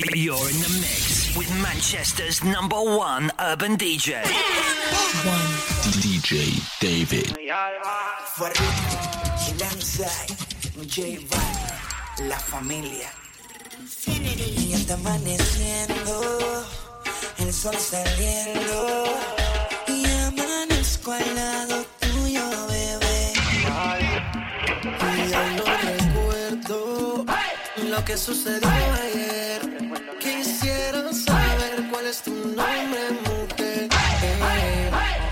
You're in the mix with Manchester's number one urban DJ. One. DJ David. La familia. Y está amaneciendo, el sol saliendo. Y amanezco al lado tuyo, bebé. Y aún no recuerdo lo que sucedió ayer. Quisiera saber cuál es tu nombre, mujer.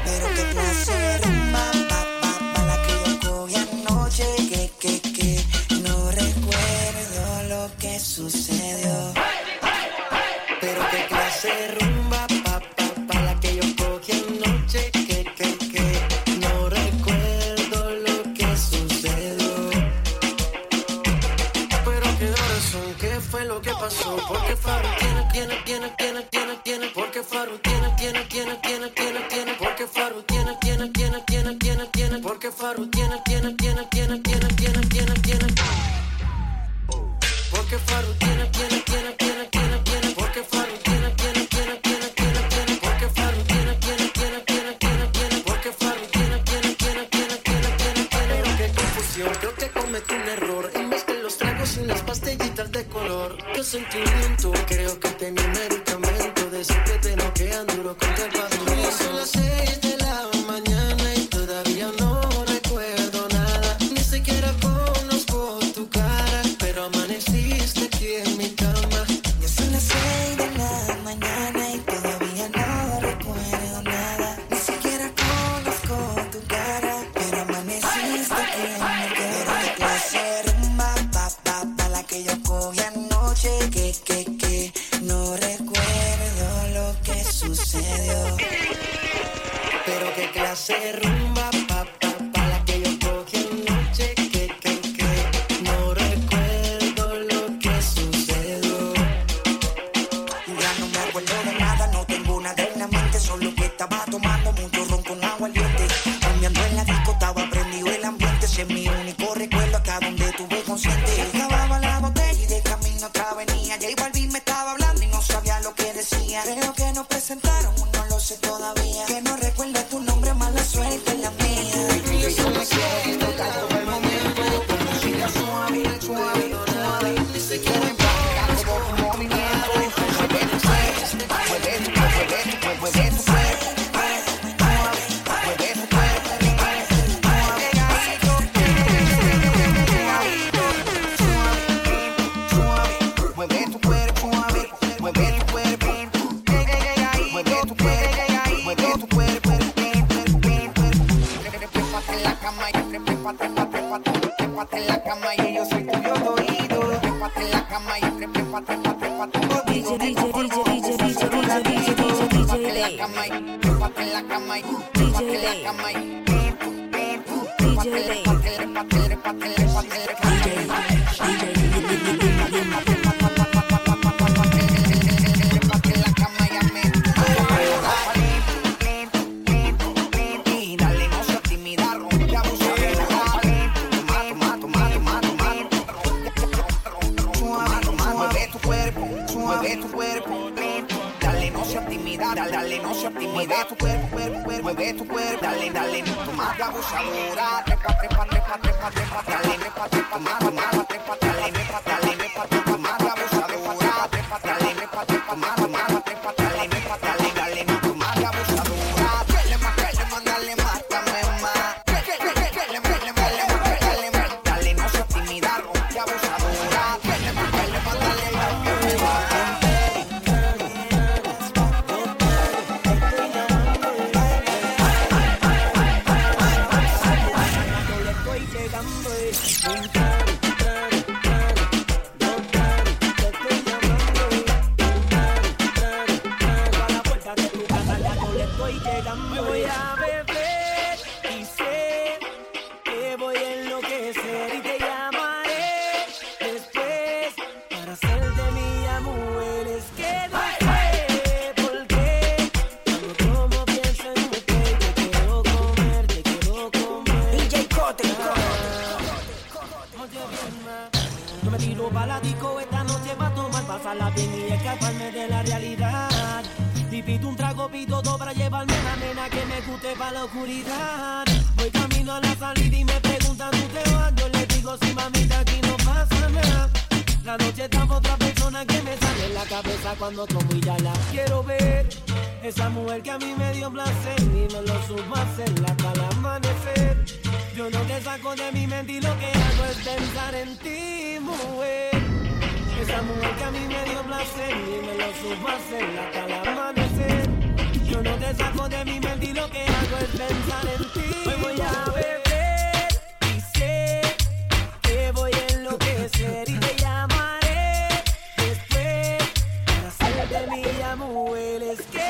Pero qué clase de rumba, pa, pa, pa, la que yo cogí anoche. Que, que, que, no recuerdo lo que sucedió. Pero qué clase de rumba, pa, pa, pa, la que yo cogí anoche. Que, que, que, no recuerdo lo que sucedió. Pero qué son, qué fue lo que pasó. Porque Faru tiene, tiene, tiene, tiene, tiene. Porque Faru tiene, tiene, tiene, tiene, tiene, tiene. Porque Faru tiene, tiene, tiene, tiene, tiene, tiene. Porque Faru tiene, tiene, tiene, tiene, tiene, tiene, tiene, tiene. Porque Faru tiene, tiene, tiene, tiene, tiene, tiene. Porque Faru tiene, tiene, tiene, tiene, tiene, tiene. Porque tiene, tiene, tiene, tiene, tiene, tiene. Tiene, tiene, tiene, tiene, tiene, tiene, tiene. Confusión, creo que cometí un error. En vez de los tragos y unas pastillitas de color. Qué sentimiento, creo que trépate, trépate, trépate en la cama y yo soy tuyo oído. Trépate en la cama y trépate, trépate, trépate. DJ, DJ, DJ, DJ, DJ, DJ, DJ, DJ, DJ, DJ DJ hombre, un tan, tan. Salgo la disco esta noche va a tomar, pasarla bien y escaparme de la realidad. Y pido un trago, pido todo para llevarme la nena que me guste para la oscuridad. Voy camino a la salida y me preguntan tú te vas. Yo les digo, si sí, mamita, aquí no pasa nada. La noche está otra persona que me sale en la cabeza cuando tomo y ya la quiero ver. Esa mujer que a mí me dio placer y me lo subo a hasta el amanecer. Yo no te saco de mi mente y lo que hago es pensar en ti, mujer. Esa mujer que a mí me dio placer y me lo supo hasta el amanecer. Yo no te saco de mi mente y lo que hago es pensar en ti. Hoy voy a beber y sé que voy a enloquecer y te llamaré después para ser de mi amor. Es que